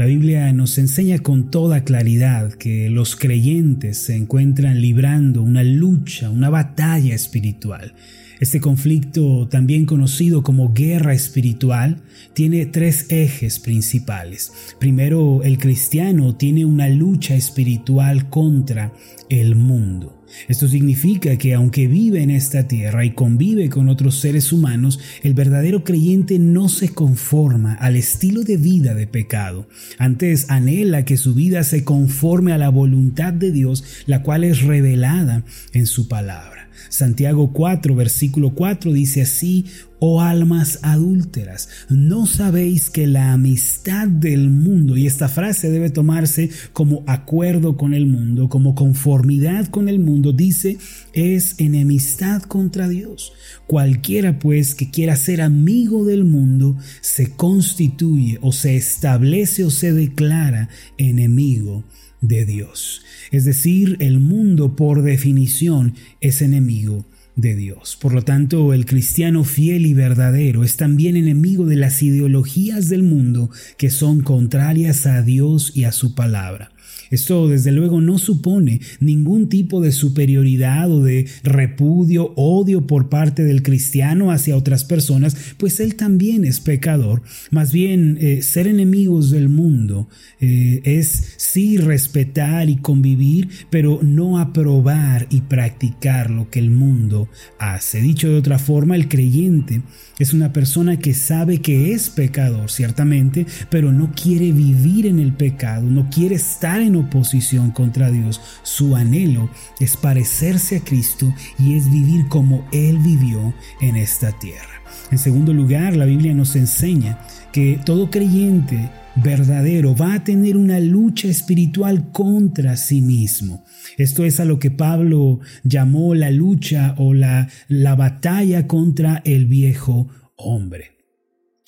La Biblia nos enseña con toda claridad que los creyentes se encuentran librando una lucha, una batalla espiritual. Este conflicto, también conocido como guerra espiritual, tiene tres ejes principales. Primero, el cristiano tiene una lucha espiritual contra el mundo. Esto significa que aunque vive en esta tierra y convive con otros seres humanos, el verdadero creyente no se conforma al estilo de vida de pecado. Antes anhela que su vida se conforme a la voluntad de Dios, la cual es revelada en su palabra. Santiago 4, versículo 4 dice así, oh almas adúlteras, ¿no sabéis que la amistad del mundo, y esta frase debe tomarse como acuerdo con el mundo, como conformidad con el mundo, dice, es enemistad contra Dios? Cualquiera pues que quiera ser amigo del mundo, se constituye o se establece o se declara enemigo de Dios. Es decir, el mundo por definición es enemigo de Dios. Por lo tanto, el cristiano fiel y verdadero es también enemigo de las ideologías del mundo que son contrarias a Dios y a su palabra. Esto desde luego no supone ningún tipo de superioridad o de repudio, odio por parte del cristiano hacia otras personas, pues él también es pecador. Más bien, eh, ser enemigos del mundo eh, es sí respetar y convivir, pero no aprobar y practicar lo que el mundo hace. Dicho de otra forma, el creyente es una persona que sabe que es pecador, ciertamente, pero no quiere vivir en el pecado, no quiere estar en oposición contra Dios. Su anhelo es parecerse a Cristo y es vivir como Él vivió en esta tierra. En segundo lugar, la Biblia nos enseña que todo creyente verdadero va a tener una lucha espiritual contra sí mismo. Esto es a lo que Pablo llamó la lucha o la, la batalla contra el viejo hombre.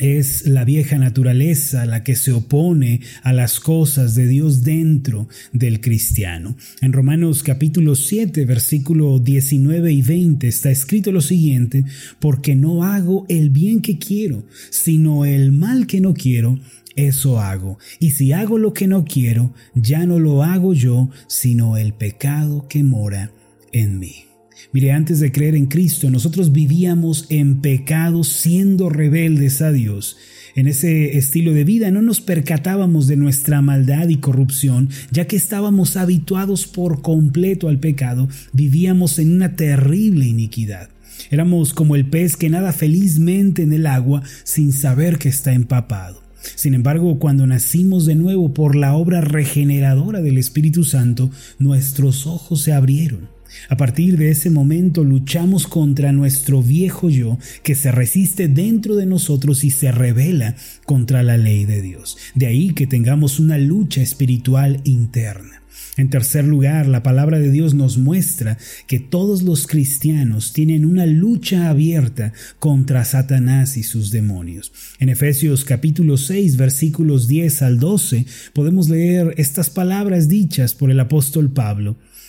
Es la vieja naturaleza la que se opone a las cosas de Dios dentro del cristiano. En Romanos capítulo 7, versículo 19 y 20 está escrito lo siguiente, porque no hago el bien que quiero, sino el mal que no quiero, eso hago. Y si hago lo que no quiero, ya no lo hago yo, sino el pecado que mora en mí. Mire, antes de creer en Cristo, nosotros vivíamos en pecado siendo rebeldes a Dios. En ese estilo de vida no nos percatábamos de nuestra maldad y corrupción, ya que estábamos habituados por completo al pecado, vivíamos en una terrible iniquidad. Éramos como el pez que nada felizmente en el agua sin saber que está empapado. Sin embargo, cuando nacimos de nuevo por la obra regeneradora del Espíritu Santo, nuestros ojos se abrieron. A partir de ese momento luchamos contra nuestro viejo yo que se resiste dentro de nosotros y se revela contra la ley de Dios. De ahí que tengamos una lucha espiritual interna. En tercer lugar, la palabra de Dios nos muestra que todos los cristianos tienen una lucha abierta contra Satanás y sus demonios. En Efesios capítulo 6 versículos 10 al 12 podemos leer estas palabras dichas por el apóstol Pablo.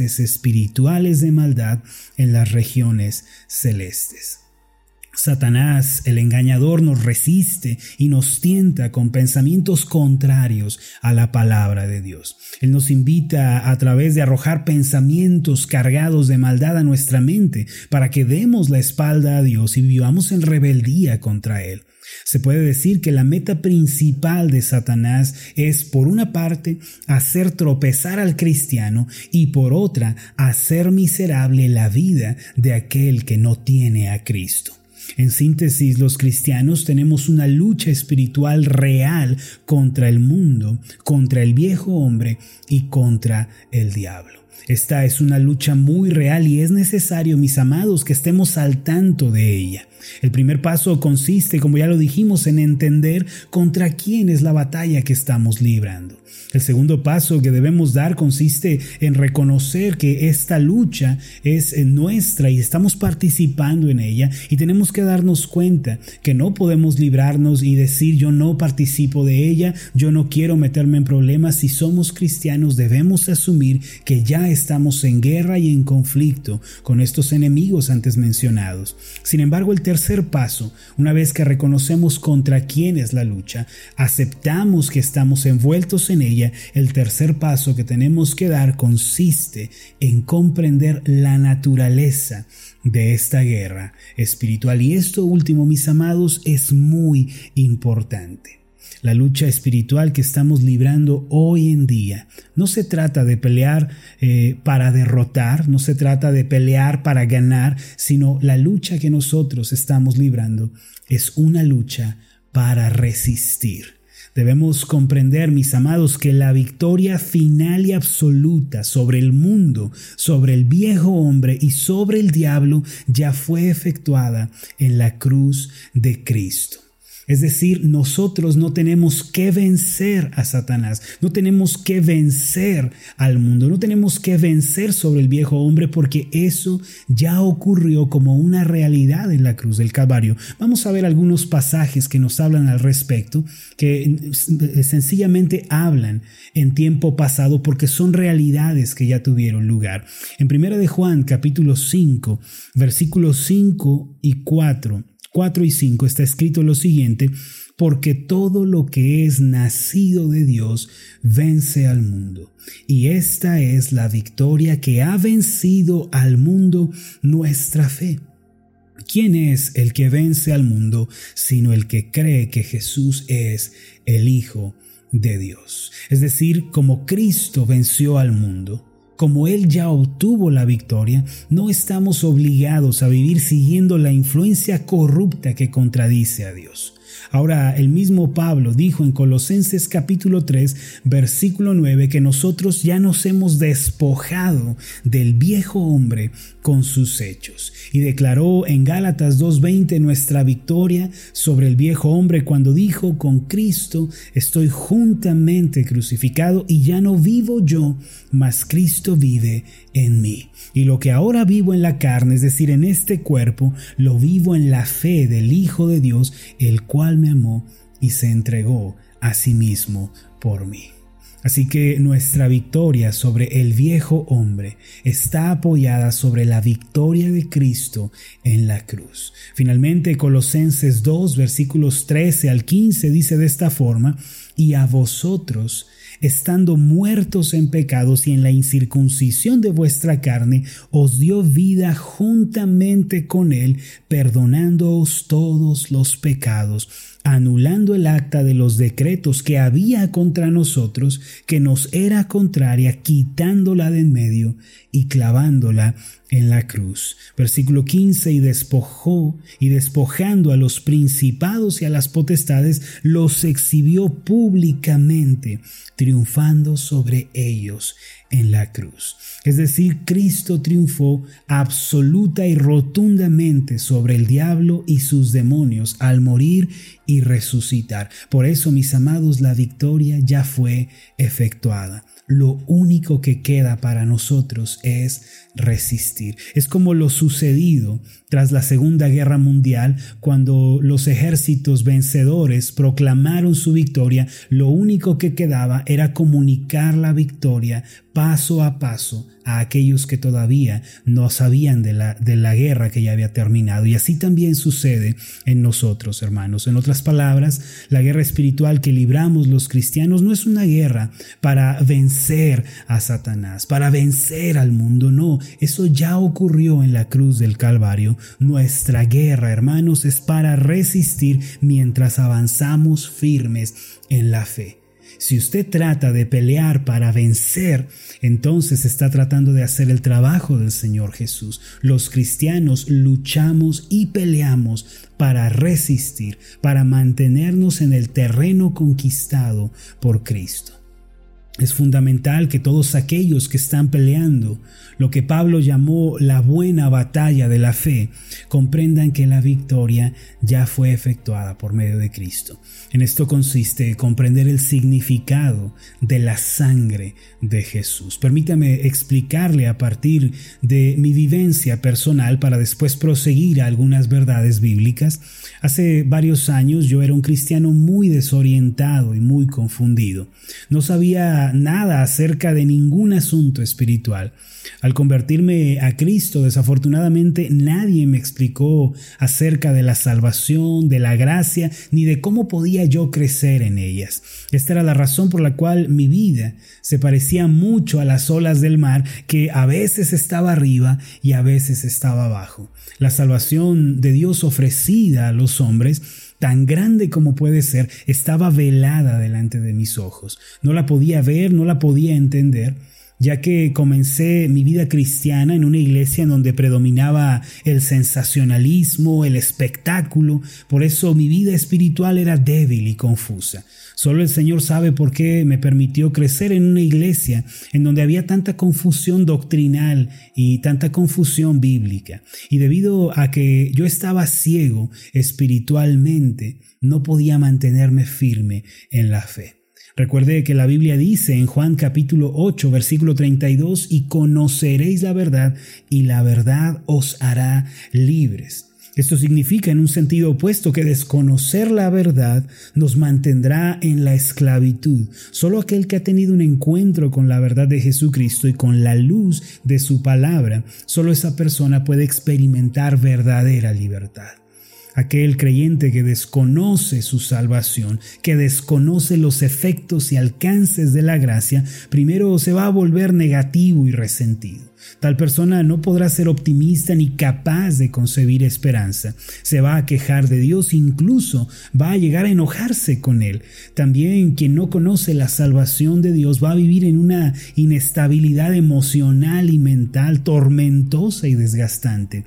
espirituales de maldad en las regiones celestes. Satanás, el engañador, nos resiste y nos tienta con pensamientos contrarios a la palabra de Dios. Él nos invita a través de arrojar pensamientos cargados de maldad a nuestra mente para que demos la espalda a Dios y vivamos en rebeldía contra Él. Se puede decir que la meta principal de Satanás es, por una parte, hacer tropezar al cristiano y por otra, hacer miserable la vida de aquel que no tiene a Cristo. En síntesis, los cristianos tenemos una lucha espiritual real contra el mundo, contra el viejo hombre y contra el diablo. Esta es una lucha muy real y es necesario, mis amados, que estemos al tanto de ella. El primer paso consiste, como ya lo dijimos, en entender contra quién es la batalla que estamos librando. El segundo paso que debemos dar consiste en reconocer que esta lucha es nuestra y estamos participando en ella y tenemos que darnos cuenta que no podemos librarnos y decir yo no participo de ella, yo no quiero meterme en problemas. Si somos cristianos debemos asumir que ya estamos en guerra y en conflicto con estos enemigos antes mencionados. Sin embargo, el tercer paso, una vez que reconocemos contra quién es la lucha, aceptamos que estamos envueltos en ella, el tercer paso que tenemos que dar consiste en comprender la naturaleza de esta guerra espiritual. Y esto último, mis amados, es muy importante. La lucha espiritual que estamos librando hoy en día no se trata de pelear eh, para derrotar, no se trata de pelear para ganar, sino la lucha que nosotros estamos librando es una lucha para resistir. Debemos comprender, mis amados, que la victoria final y absoluta sobre el mundo, sobre el viejo hombre y sobre el diablo ya fue efectuada en la cruz de Cristo. Es decir, nosotros no tenemos que vencer a Satanás, no tenemos que vencer al mundo, no tenemos que vencer sobre el viejo hombre porque eso ya ocurrió como una realidad en la cruz del Calvario. Vamos a ver algunos pasajes que nos hablan al respecto, que sencillamente hablan en tiempo pasado porque son realidades que ya tuvieron lugar. En 1 de Juan capítulo 5, versículos 5 y 4 4 y 5 está escrito lo siguiente, porque todo lo que es nacido de Dios vence al mundo. Y esta es la victoria que ha vencido al mundo nuestra fe. ¿Quién es el que vence al mundo sino el que cree que Jesús es el Hijo de Dios? Es decir, como Cristo venció al mundo, como Él ya obtuvo la victoria, no estamos obligados a vivir siguiendo la influencia corrupta que contradice a Dios. Ahora, el mismo Pablo dijo en Colosenses capítulo 3, versículo 9, que nosotros ya nos hemos despojado del viejo hombre con sus hechos. Y declaró en Gálatas 2.20 nuestra victoria sobre el viejo hombre cuando dijo, con Cristo estoy juntamente crucificado y ya no vivo yo, mas Cristo vive en mí. Y lo que ahora vivo en la carne, es decir, en este cuerpo, lo vivo en la fe del Hijo de Dios, el cual me amó y se entregó a sí mismo por mí. Así que nuestra victoria sobre el viejo hombre está apoyada sobre la victoria de Cristo en la cruz. Finalmente, Colosenses 2, versículos 13 al 15 dice de esta forma, y a vosotros, estando muertos en pecados y en la incircuncisión de vuestra carne, os dio vida juntamente con él, perdonándoos todos los pecados anulando el acta de los decretos que había contra nosotros, que nos era contraria, quitándola de en medio y clavándola en la cruz. Versículo 15, y despojó, y despojando a los principados y a las potestades, los exhibió públicamente, triunfando sobre ellos en la cruz. Es decir, Cristo triunfó absoluta y rotundamente sobre el diablo y sus demonios al morir y resucitar. Por eso, mis amados, la victoria ya fue efectuada lo único que queda para nosotros es resistir. Es como lo sucedido tras la Segunda Guerra Mundial, cuando los ejércitos vencedores proclamaron su victoria, lo único que quedaba era comunicar la victoria paso a paso a aquellos que todavía no sabían de la, de la guerra que ya había terminado. Y así también sucede en nosotros, hermanos. En otras palabras, la guerra espiritual que libramos los cristianos no es una guerra para vencer a Satanás, para vencer al mundo, no. Eso ya ocurrió en la cruz del Calvario. Nuestra guerra, hermanos, es para resistir mientras avanzamos firmes en la fe. Si usted trata de pelear para vencer, entonces está tratando de hacer el trabajo del Señor Jesús. Los cristianos luchamos y peleamos para resistir, para mantenernos en el terreno conquistado por Cristo. Es fundamental que todos aquellos que están peleando lo que Pablo llamó la buena batalla de la fe comprendan que la victoria ya fue efectuada por medio de Cristo. En esto consiste comprender el significado de la sangre de Jesús. Permítame explicarle a partir de mi vivencia personal para después proseguir a algunas verdades bíblicas. Hace varios años yo era un cristiano muy desorientado y muy confundido. No sabía nada acerca de ningún asunto espiritual. Al convertirme a Cristo, desafortunadamente nadie me explicó acerca de la salvación, de la gracia, ni de cómo podía yo crecer en ellas. Esta era la razón por la cual mi vida se parecía mucho a las olas del mar, que a veces estaba arriba y a veces estaba abajo. La salvación de Dios ofrecida a los hombres tan grande como puede ser, estaba velada delante de mis ojos. No la podía ver, no la podía entender ya que comencé mi vida cristiana en una iglesia en donde predominaba el sensacionalismo, el espectáculo, por eso mi vida espiritual era débil y confusa. Solo el Señor sabe por qué me permitió crecer en una iglesia en donde había tanta confusión doctrinal y tanta confusión bíblica. Y debido a que yo estaba ciego espiritualmente, no podía mantenerme firme en la fe. Recuerde que la Biblia dice en Juan capítulo 8 versículo 32, y conoceréis la verdad y la verdad os hará libres. Esto significa en un sentido opuesto que desconocer la verdad nos mantendrá en la esclavitud. Solo aquel que ha tenido un encuentro con la verdad de Jesucristo y con la luz de su palabra, solo esa persona puede experimentar verdadera libertad. Aquel creyente que desconoce su salvación, que desconoce los efectos y alcances de la gracia, primero se va a volver negativo y resentido. Tal persona no podrá ser optimista ni capaz de concebir esperanza. Se va a quejar de Dios, incluso va a llegar a enojarse con Él. También quien no conoce la salvación de Dios va a vivir en una inestabilidad emocional y mental tormentosa y desgastante.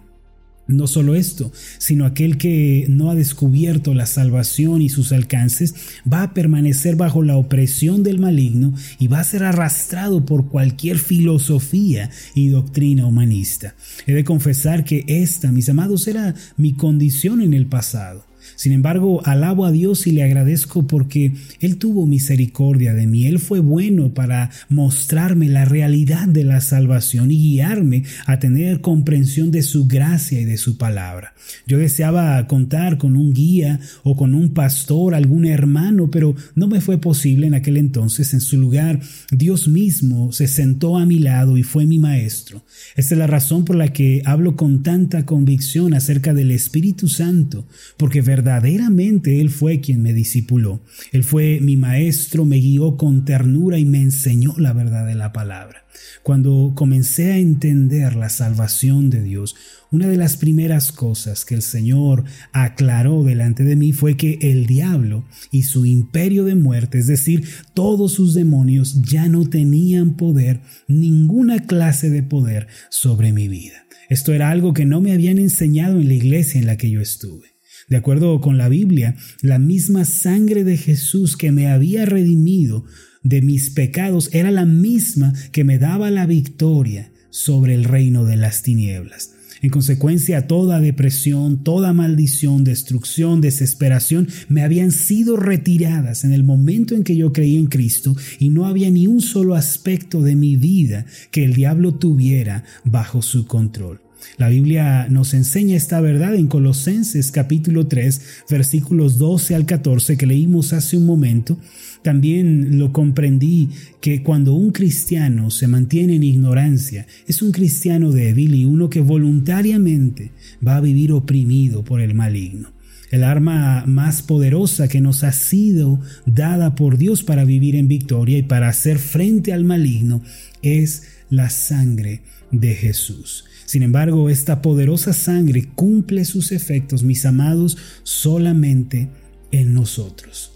No solo esto, sino aquel que no ha descubierto la salvación y sus alcances va a permanecer bajo la opresión del maligno y va a ser arrastrado por cualquier filosofía y doctrina humanista. He de confesar que esta, mis amados, era mi condición en el pasado. Sin embargo, alabo a Dios y le agradezco porque Él tuvo misericordia de mí. Él fue bueno para mostrarme la realidad de la salvación y guiarme a tener comprensión de su gracia y de su palabra. Yo deseaba contar con un guía o con un pastor, algún hermano, pero no me fue posible en aquel entonces. En su lugar, Dios mismo se sentó a mi lado y fue mi maestro. Esta es la razón por la que hablo con tanta convicción acerca del Espíritu Santo, porque verdaderamente Él fue quien me discipuló. Él fue mi maestro, me guió con ternura y me enseñó la verdad de la palabra. Cuando comencé a entender la salvación de Dios, una de las primeras cosas que el Señor aclaró delante de mí fue que el diablo y su imperio de muerte, es decir, todos sus demonios, ya no tenían poder, ninguna clase de poder sobre mi vida. Esto era algo que no me habían enseñado en la iglesia en la que yo estuve. De acuerdo con la Biblia, la misma sangre de Jesús que me había redimido de mis pecados era la misma que me daba la victoria sobre el reino de las tinieblas. En consecuencia, toda depresión, toda maldición, destrucción, desesperación me habían sido retiradas en el momento en que yo creí en Cristo y no había ni un solo aspecto de mi vida que el diablo tuviera bajo su control. La Biblia nos enseña esta verdad en Colosenses capítulo 3 versículos 12 al 14 que leímos hace un momento. También lo comprendí que cuando un cristiano se mantiene en ignorancia, es un cristiano débil y uno que voluntariamente va a vivir oprimido por el maligno. El arma más poderosa que nos ha sido dada por Dios para vivir en victoria y para hacer frente al maligno es la sangre de Jesús. Sin embargo, esta poderosa sangre cumple sus efectos, mis amados, solamente en nosotros.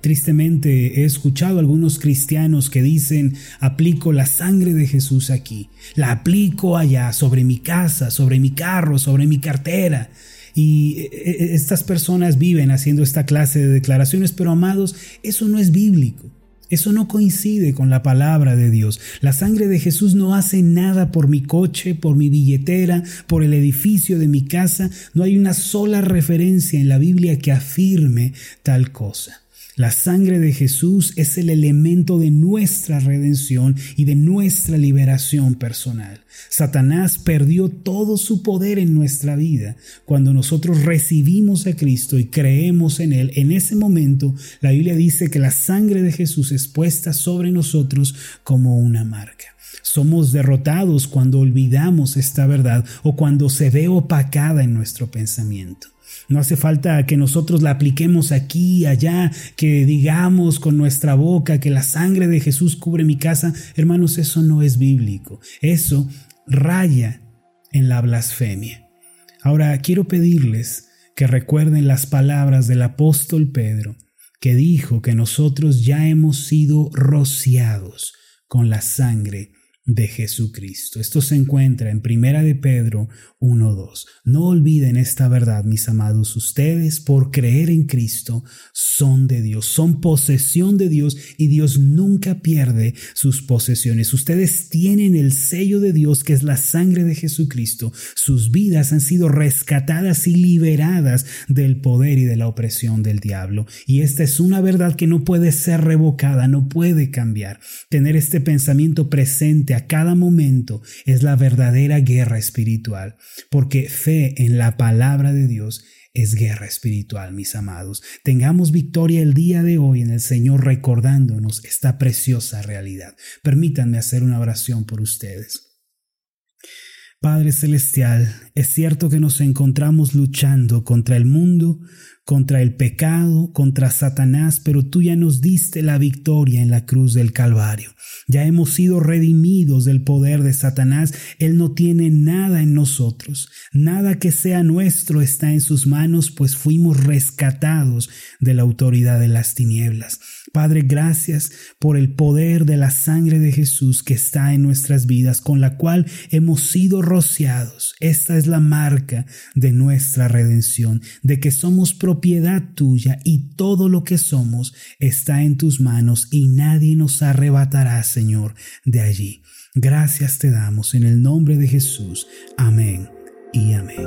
Tristemente he escuchado a algunos cristianos que dicen, aplico la sangre de Jesús aquí, la aplico allá, sobre mi casa, sobre mi carro, sobre mi cartera. Y eh, eh, estas personas viven haciendo esta clase de declaraciones, pero amados, eso no es bíblico. Eso no coincide con la palabra de Dios. La sangre de Jesús no hace nada por mi coche, por mi billetera, por el edificio de mi casa. No hay una sola referencia en la Biblia que afirme tal cosa. La sangre de Jesús es el elemento de nuestra redención y de nuestra liberación personal. Satanás perdió todo su poder en nuestra vida. Cuando nosotros recibimos a Cristo y creemos en Él, en ese momento la Biblia dice que la sangre de Jesús es puesta sobre nosotros como una marca. Somos derrotados cuando olvidamos esta verdad o cuando se ve opacada en nuestro pensamiento. No hace falta que nosotros la apliquemos aquí allá, que digamos con nuestra boca que la sangre de Jesús cubre mi casa. Hermanos, eso no es bíblico. Eso raya en la blasfemia. Ahora quiero pedirles que recuerden las palabras del apóstol Pedro, que dijo que nosotros ya hemos sido rociados con la sangre de Jesucristo. Esto se encuentra en Primera de Pedro 1.2. No olviden esta verdad, mis amados. Ustedes, por creer en Cristo, son de Dios, son posesión de Dios y Dios nunca pierde sus posesiones. Ustedes tienen el sello de Dios que es la sangre de Jesucristo. Sus vidas han sido rescatadas y liberadas del poder y de la opresión del diablo. Y esta es una verdad que no puede ser revocada, no puede cambiar. Tener este pensamiento presente a cada momento es la verdadera guerra espiritual, porque fe en la palabra de Dios es guerra espiritual, mis amados. Tengamos victoria el día de hoy en el Señor recordándonos esta preciosa realidad. Permítanme hacer una oración por ustedes. Padre Celestial, es cierto que nos encontramos luchando contra el mundo, contra el pecado, contra Satanás, pero tú ya nos diste la victoria en la cruz del Calvario. Ya hemos sido redimidos del poder de Satanás. Él no tiene nada en nosotros. Nada que sea nuestro está en sus manos, pues fuimos rescatados de la autoridad de las tinieblas. Padre, gracias por el poder de la sangre de Jesús que está en nuestras vidas, con la cual hemos sido rociados. Esta es la marca de nuestra redención, de que somos propiedad tuya y todo lo que somos está en tus manos y nadie nos arrebatará, Señor, de allí. Gracias te damos en el nombre de Jesús. Amén y amén.